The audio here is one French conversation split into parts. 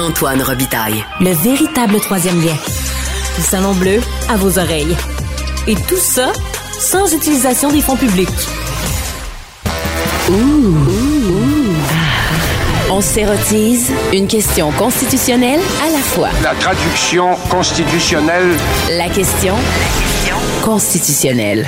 Antoine Robitaille. Le véritable troisième lien. Le Salon Bleu à vos oreilles. Et tout ça sans utilisation des fonds publics. On s'érotise une question constitutionnelle à la fois. La traduction constitutionnelle. La question constitutionnelle.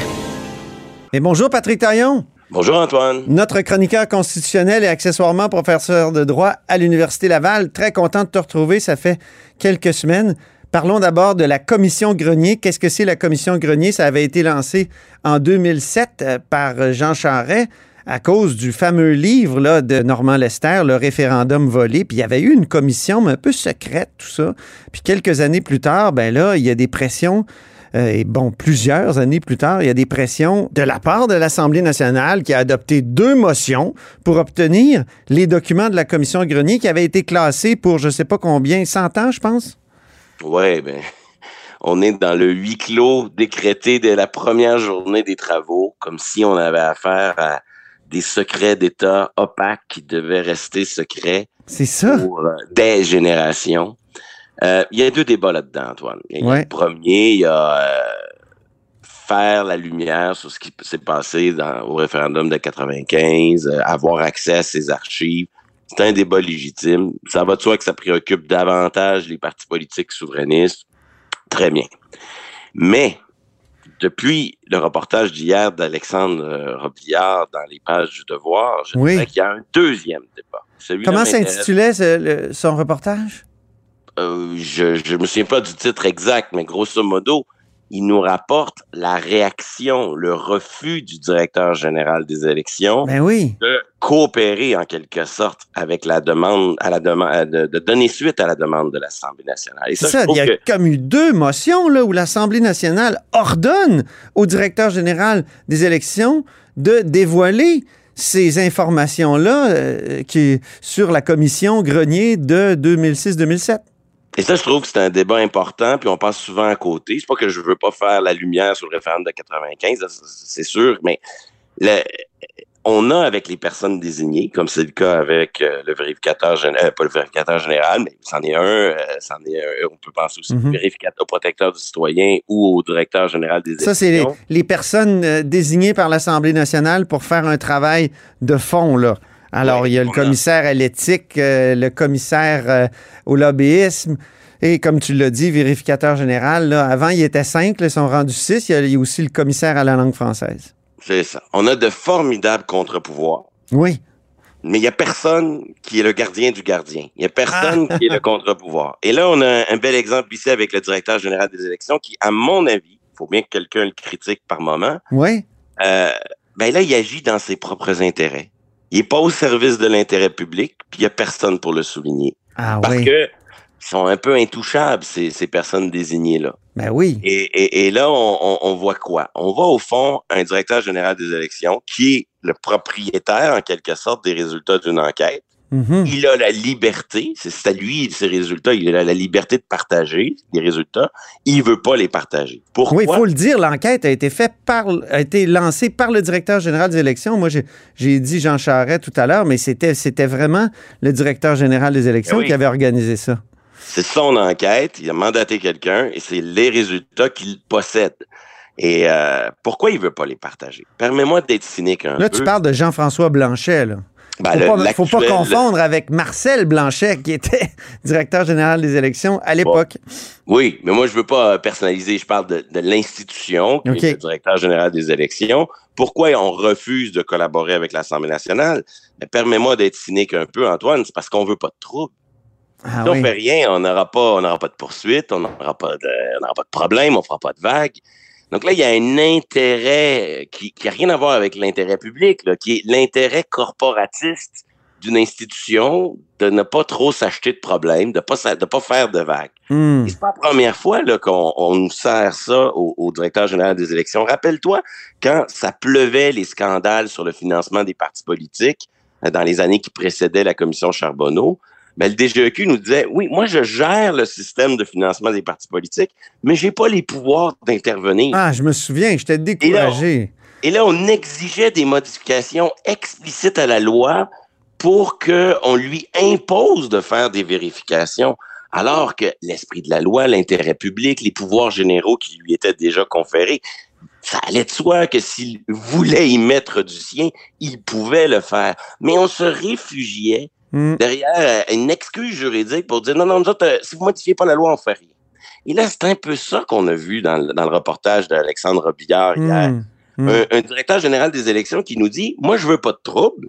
Et bonjour Patrick Taillon. Bonjour Antoine. Notre chroniqueur constitutionnel et accessoirement professeur de droit à l'Université Laval. Très content de te retrouver. Ça fait quelques semaines. Parlons d'abord de la commission Grenier. Qu'est-ce que c'est la commission Grenier? Ça avait été lancé en 2007 euh, par Jean Charest à cause du fameux livre de Normand Lester, le référendum volé. Puis il y avait eu une commission mais un peu secrète, tout ça. Puis quelques années plus tard, ben là, il y a des pressions. Euh, et bon, plusieurs années plus tard, il y a des pressions de la part de l'Assemblée nationale qui a adopté deux motions pour obtenir les documents de la commission Grenier qui avaient été classés pour je sais pas combien, 100 ans, je pense. Ouais, ben, on est dans le huis clos décrété dès la première journée des travaux, comme si on avait affaire à des secrets d'État opaques qui devaient rester secrets C'est ça. pour euh, des générations. Euh, Il y a deux débats là-dedans, Antoine. Il y a Ouais. Le premier, il y a euh, faire la lumière sur ce qui s'est passé dans, au référendum de 95, euh, avoir accès à ces archives. C'est un débat légitime. Ça va de soi que ça préoccupe davantage les partis politiques souverainistes. Très bien. Mais depuis le reportage d'hier d'Alexandre euh, Robillard dans les pages du Devoir, je Oui. dirais qu'il y a un deuxième débat. Comment s'intitulait son reportage? Euh, je je me souviens pas du titre exact, mais grosso modo, il nous rapporte la réaction, le refus du directeur général des élections Ben oui. de coopérer en quelque sorte avec la demande, à la demande, de, de donner suite à la demande de l'Assemblée nationale. Et ça, il y a que- comme eu deux motions là, où l'Assemblée nationale ordonne au directeur général des élections de dévoiler ces informations-là euh, qui sur la commission Grenier de 2006-2007. Et ça, je trouve que c'est un débat important, puis on passe souvent à côté. C'est pas que je veux pas faire la lumière sur le référendum de 95, là, c'est- sûr, mais le- on a avec les personnes désignées, comme c'est le cas avec euh, le vérificateur général, pas le vérificateur général, mais c'en est un, euh, c'en est un, on peut penser aussi Mhm. au vérificateur, au protecteur du citoyen ou au directeur général des Ça, c'est les, élections. les personnes euh, désignées par l'Assemblée nationale pour faire un travail de fond. Là. Alors, il y a le a- commissaire à l'éthique, euh, le commissaire euh, au lobbyisme. Et comme tu l'as dit, vérificateur général, là, avant, il était cinq, ils sont rendus six. Il y a- il y a aussi le commissaire à la langue française. C'est ça. On a de formidables contre-pouvoirs. Oui. Mais il n'y a personne qui est le gardien du gardien. Il n'y a personne Ah! qui est le contre-pouvoir. Et là, on a un bel exemple ici avec le directeur général des élections qui, à mon avis, il faut bien que quelqu'un le critique par moment, Oui. euh, ben là, il agit dans ses propres intérêts. Il n'est pas au service de l'intérêt public, puis il n'y a personne pour le souligner. Ah Parce oui. que sont un peu intouchables, ces, ces personnes désignées-là. Ben oui. Et, et, et là, on, on, on voit quoi? On voit au fond un directeur général des élections qui est le propriétaire, en quelque sorte, des résultats d'une enquête. Mhm. Il a la liberté, c'est c'est à lui ses résultats, il a la liberté de partager les résultats. Il veut pas les partager. Pourquoi? Oui, il faut le dire, l'enquête a été faite par, a été lancée par le directeur général des élections. Moi, j'ai- dit Jean Charest tout à l'heure, mais c'était, c'était vraiment le directeur général des élections oui. qui avait organisé ça. C'est son enquête, il a mandaté quelqu'un et c'est les résultats qu'il possède. Et euh, pourquoi il veut pas les partager? Permets-moi d'être cynique un Là, peu. tu parles de Jean-François Blanchet, là. Ben, faut, le- pas, faut pas confondre avec Marcel Blanchet, qui était directeur général des élections à l'époque. Oui, mais moi, je veux pas euh, personnaliser. Je parle de, de l'institution, qui est le directeur général des élections. Pourquoi on refuse de collaborer avec l'Assemblée nationale? Mais permets-moi d'être cynique un peu, Antoine. C'est parce qu'on veut pas de trouble. Ah si on fait rien, on n'aura pas, on pas de poursuite, on n'aura pas de, on pas de problème, on fera pas de vague. Donc là, il y a un intérêt qui, qui a rien à voir avec l'intérêt public, là, qui est l'intérêt corporatiste d'une institution de ne pas trop s'acheter de problèmes, de pas sa- de pas faire de vagues. Hmm. C'est pas la première fois là, qu'on on nous sert ça au, au directeur général des élections. Rappelle-toi, quand ça pleuvait les scandales sur le financement des partis politiques euh, dans les années qui précédaient la commission Charbonneau, ben, le DGEQ nous disait, oui, moi, je gère le système de financement des partis politiques, mais j'ai pas les pouvoirs d'intervenir. Ah, je me souviens, j'étais découragé. Et là, on exigeait des modifications explicites à la loi pour qu'on lui impose de faire des vérifications, alors que l'esprit de la loi, l'intérêt public, les pouvoirs généraux qui lui étaient déjà conférés, ça allait de soi que s'il voulait y mettre du sien, il pouvait le faire. Mais on se réfugiait Mm. derrière une excuse juridique pour dire non, non, nous autres, euh, si vous modifiez pas la loi, on fait rien. Et là, c'est un peu ça qu'on a vu dans, le- dans le reportage d'Alexandre Billard hier. Mm. Mm. Un, un directeur général des élections qui nous dit Moi, je veux pas de trouble.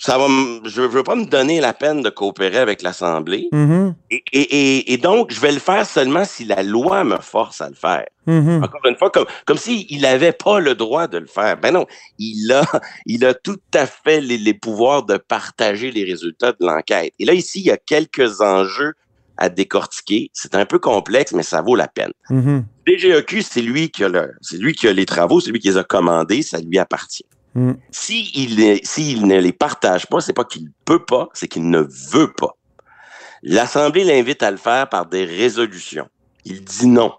Ça va je veux pas me donner la peine de coopérer avec l'Assemblée. Mhm. Et, et, et, et donc, je vais le faire seulement si la loi me force à le faire. Mhm. Encore une fois, comme, comme s'il n'avait pas le droit de le faire. Ben non, il a, il a tout à fait les, les pouvoirs de partager les résultats de l'enquête. Et là, ici, il y a quelques enjeux à décortiquer. C'est un peu complexe, mais ça vaut la peine. Mhm. DGEQ, c'est lui qui a le, c'est lui qui a les travaux, c'est lui qui les a commandés, ça lui appartient. Mm. S'il est- s'il ne les partage pas, c'est pas qu'il peut pas, c'est qu'il ne veut pas. L'Assemblée l'invite à le faire par des résolutions. Il dit non.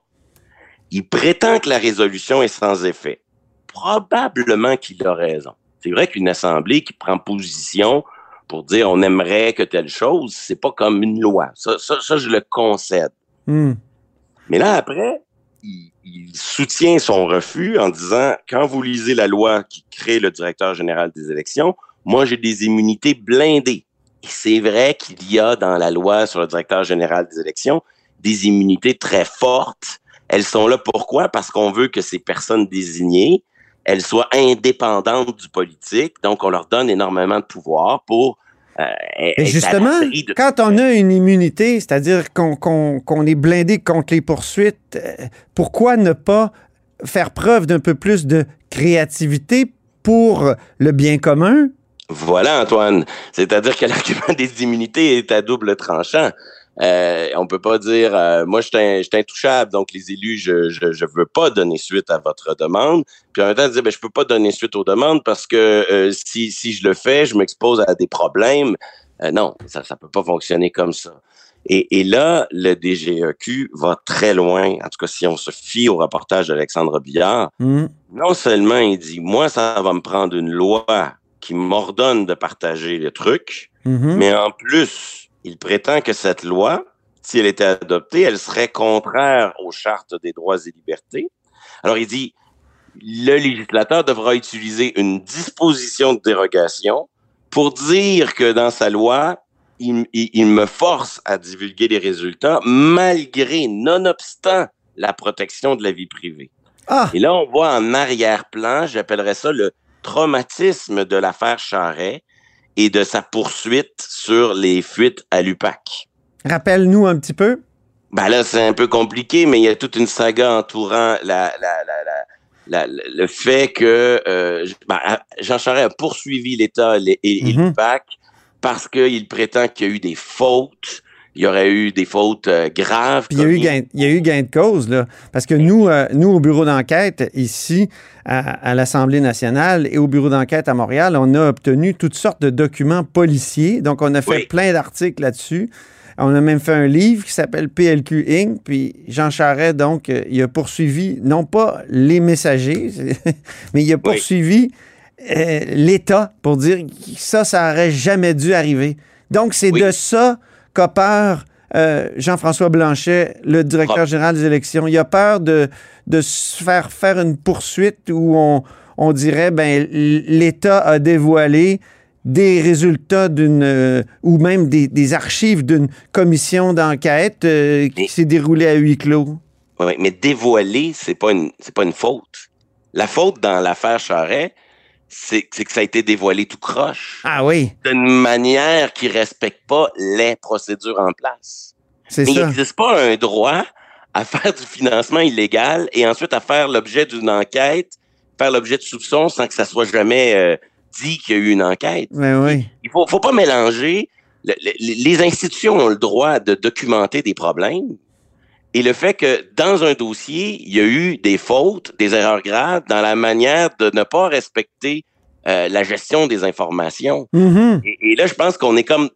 Il prétend que la résolution est sans effet. Probablement qu'il a raison. C'est vrai qu'une Assemblée qui prend position pour dire on aimerait que telle chose, c'est pas comme une loi. Ça, ça, ça je le concède. Mm. Mais là, après, il, soutient son refus en disant, quand vous lisez la loi qui crée le directeur général des élections, moi, j'ai des immunités blindées. Et c'est vrai qu'il y a dans la loi sur le directeur général des élections des immunités très fortes. Elles sont là pourquoi? Parce qu'on veut que ces personnes désignées, elles soient indépendantes du politique. Donc, on leur donne énormément de pouvoir pour Et à justement, de- quand on a une immunité, c'est-à-dire qu'on est blindé contre les poursuites, euh, pourquoi ne pas faire preuve d'un peu plus de créativité pour le bien commun? Voilà, Antoine. C'est-à-dire que l'argument des immunités est à double tranchant. Euh, on peut pas dire, euh, moi, je suis intouchable, donc les élus, je, je, je veux pas donner suite à votre demande. Puis en même temps, dire, ben, je peux pas donner suite aux demandes parce que euh, si, si je le fais, je m'expose à des problèmes. Euh, non, ça, ça peut pas fonctionner comme ça. Et, et là, le DGEQ va très loin. En tout cas, si on se fie au reportage d'Alexandre Billard, Mm. non seulement il dit, moi, ça va me prendre une loi qui m'ordonne de partager le truc, Mhm. mais en plus, il prétend que cette loi, si elle était adoptée, elle serait contraire aux chartes des droits et libertés. Alors il dit, le législateur devra utiliser une disposition de dérogation pour dire que dans sa loi, il, il- il me force à divulguer les résultats malgré, nonobstant la protection de la vie privée. Ah, Et là, on voit en arrière-plan, j'appellerais ça le traumatisme de l'affaire Charret et de sa poursuite sur les fuites à l'UPAC. rappelle-nous un petit peu. Ben là, c'est un peu compliqué, mais il y a toute une saga entourant la, la, la, la- la- le fait que euh, ben, Jean Charest a poursuivi l'État et, et Mhm. l'UPAC parce qu'il prétend qu'il y a eu des fautes. Il y aurait eu des fautes euh, graves. Puis il y, a eu gain, il y a eu gain de cause, là. Parce que nous, euh, nous au bureau d'enquête, ici, à, à l'Assemblée nationale et au bureau d'enquête à Montréal, on a obtenu toutes sortes de documents policiers. Donc, on a fait Oui. plein d'articles là-dessus. On a même fait un livre qui s'appelle PLQ Inc. Puis Jean Charest, donc, euh, il a poursuivi, non pas les messagers, mais il a poursuivi euh, l'État pour dire que ça, ça aurait jamais dû arriver. Donc, c'est Oui. de ça qu'a peur euh, Jean-François Blanchet, le directeur général des élections. Il a peur de, de se faire faire une poursuite où on, on dirait ben l'État a dévoilé des résultats d'une euh, ou même des, des archives d'une commission d'enquête euh, qui s'est déroulée à huis clos. Oui, mais dévoiler, c'est pas une, c'est pas une faute. La faute dans l'affaire Charret, c'est, que ça a été dévoilé tout croche, Ah oui, d'une manière qui respecte pas les procédures en place. c'est Mais il ça. n'existe pas un droit à faire du financement illégal et ensuite à faire l'objet d'une enquête, faire l'objet de soupçons sans que ça soit jamais euh, dit qu'il y a eu une enquête. Ben oui. Il faut, faut pas mélanger. le- le- les institutions ont le droit de documenter des problèmes et le fait que dans un dossier, il y a eu des fautes, des erreurs graves dans la manière de ne pas respecter euh, la gestion des informations. Mhm. Et, et là, je pense qu'on est comme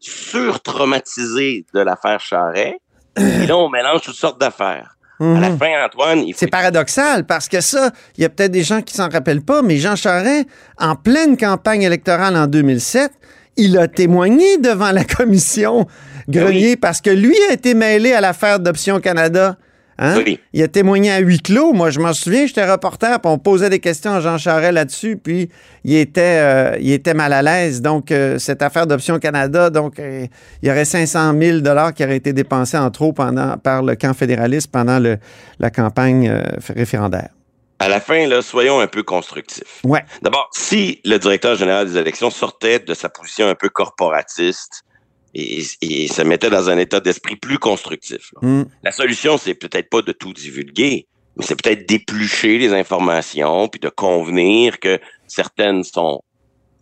sur-traumatisé de l'affaire Charret. et là, on mélange toutes sortes d'affaires. À la Mhm. fin, Antoine, il faut C'est paradoxal parce que ça, il y a peut-être des gens qui s'en rappellent pas, mais Jean Charest, en pleine campagne électorale en 2007, il a témoigné devant la commission Grenier parce que lui a été mêlé à l'affaire d'Option Canada. Hein? Oui. Il a témoigné à huis clos. Moi, je m'en souviens, j'étais reporter, puis on posait des questions à Jean Charest là-dessus, puis il était, euh, il était mal à l'aise. Donc, euh, cette affaire d'Option Canada, donc, euh, il y aurait 500 000 qui auraient été dépensés en trop pendant, par le camp fédéraliste pendant le, la campagne référendaire. À la fin, là, soyons un peu constructifs. Ouais. D'abord, si le directeur général des élections sortait de sa position un peu corporatiste et, et se mettait dans un état d'esprit plus constructif, Mm. la solution, c'est peut-être pas de tout divulguer, mais c'est peut-être d'éplucher les informations puis de convenir que certaines sont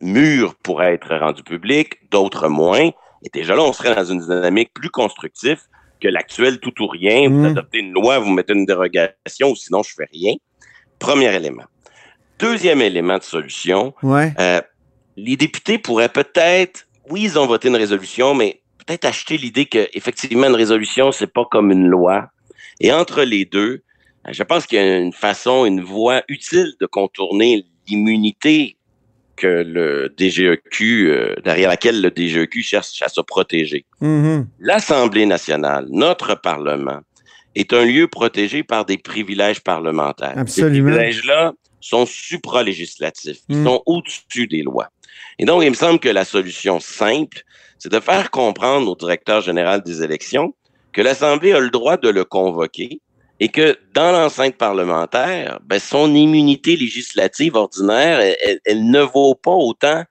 mûres pour être rendues publiques, d'autres moins. Et déjà là, on serait dans une dynamique plus constructive que l'actuel tout ou rien. Vous Mm. adoptez une loi, vous mettez une dérogation, ou sinon je fais rien. Premier élément. Deuxième élément de solution, Ouais. euh, les députés pourraient peut-être, oui, ils ont voté une résolution, mais peut-être acheter l'idée que effectivement une résolution c'est pas comme une loi. Et entre les deux, euh, je pense qu'il y a une façon, une voie utile de contourner l'immunité que le DGEQ, euh, derrière laquelle le DGEQ cherche à se protéger. Mhm. L'Assemblée nationale, notre Parlement, est un lieu protégé par des privilèges parlementaires. Absolument. Ces privilèges-là sont supralégislatifs, ils Mm. sont au-dessus des lois. Et donc, il me semble que la solution simple, c'est de faire comprendre au directeur général des élections que l'Assemblée a le droit de le convoquer et que dans l'enceinte parlementaire, ben, son immunité législative ordinaire, elle, elle- elle ne vaut pas autant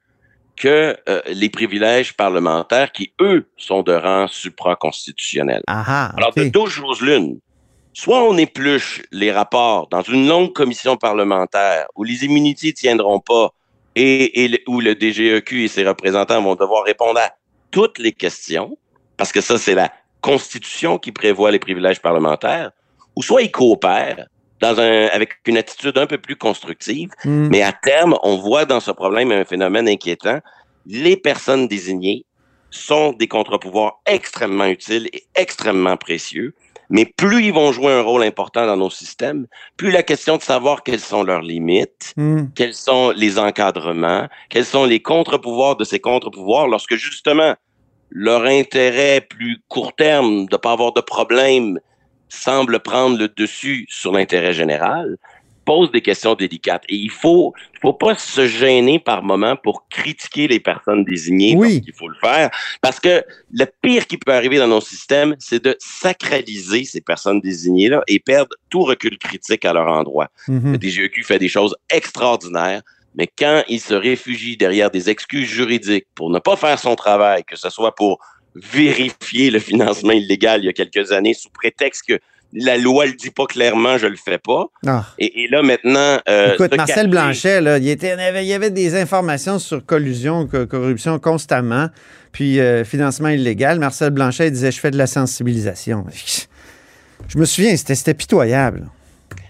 que euh, les privilèges parlementaires qui, eux, sont de rang supraconstitutionnel. Ah ah, Alors, de deux choses l'une. Soit on épluche les rapports dans une longue commission parlementaire où les immunités tiendront pas et, et le- où le DGEQ et ses représentants vont devoir répondre à toutes les questions, parce que ça, c'est la Constitution qui prévoit les privilèges parlementaires, ou soit ils coopèrent dans un, avec une attitude un peu plus constructive, Mm. mais à terme, on voit dans ce problème un phénomène inquiétant. Les personnes désignées sont des contre-pouvoirs extrêmement utiles et extrêmement précieux. Mais plus ils vont jouer un rôle important dans nos systèmes, plus la question de savoir quelles sont leurs limites, Mm. quels sont les encadrements, quels sont les contre-pouvoirs de ces contre-pouvoirs lorsque justement leur intérêt plus court terme de pas avoir de problème semble prendre le dessus sur l'intérêt général, pose des questions délicates. Et il faut, faut pas se gêner par moment pour critiquer les personnes désignées Oui. il faut le faire. Parce que le pire qui peut arriver dans nos systèmes, c'est de sacraliser ces personnes désignées-là et perdre tout recul critique à leur endroit. Mhm. Le DGEQ fait des choses extraordinaires, mais quand il se réfugie derrière des excuses juridiques pour ne pas faire son travail, que ce soit pour vérifier le financement illégal il y a quelques années sous prétexte que la loi le dit pas clairement, je le fais pas. Ah. Et, et là maintenant, euh, Écoute, Marcel Blanchet, là, il, était, il y avait- des informations sur collusion, co- corruption constamment, puis euh, financement illégal. Marcel Blanchet il disait Je fais de la sensibilisation. Je me souviens, c'était pitoyable.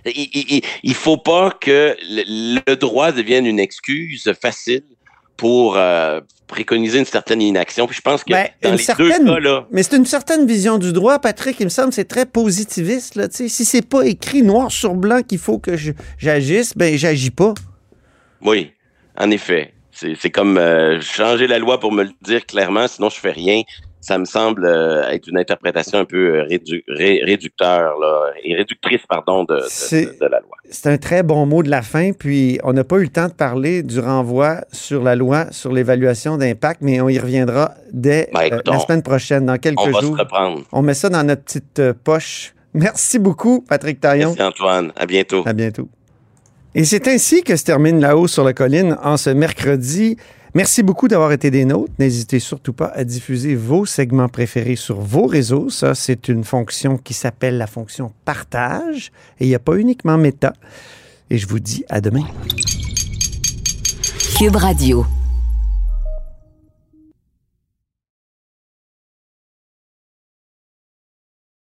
Il, il, il- il faut pas que le, le droit devienne une excuse facile pour euh, préconiser une certaine inaction. Puis je pense que Ben, dans les certaine- deux cas là, Mais c'est une certaine vision du droit, Patrick. Il me semble que c'est très positiviste. Là, si c'est pas écrit noir sur blanc qu'il faut que j'agisse, ben j'agis pas. Oui, en effet. C'est c'est comme euh, changer la loi pour me le dire clairement, sinon je fais rien. Ça me semble euh, être une interprétation un peu euh, rédu- ré- réducteur là, et réductrice pardon de, la loi. C'est un très bon mot de la fin. Puis on n'a pas eu le temps de parler du renvoi sur la loi sur l'évaluation d'impact, mais on y reviendra dès Ben, euh, la on- semaine prochaine, dans quelques On va jours. se reprendre. On met ça dans notre petite euh, poche. Merci beaucoup, Patrick Taillon. Merci Antoine. À bientôt. À bientôt. Et c'est ainsi que se termine La Haut sur la colline en ce mercredi. Merci beaucoup d'avoir été des nôtres. N'hésitez surtout pas à diffuser vos segments préférés sur vos réseaux. Ça, c'est une fonction qui s'appelle la fonction partage. Et il n'y a pas uniquement méta. Et je vous dis à demain. Cube Radio.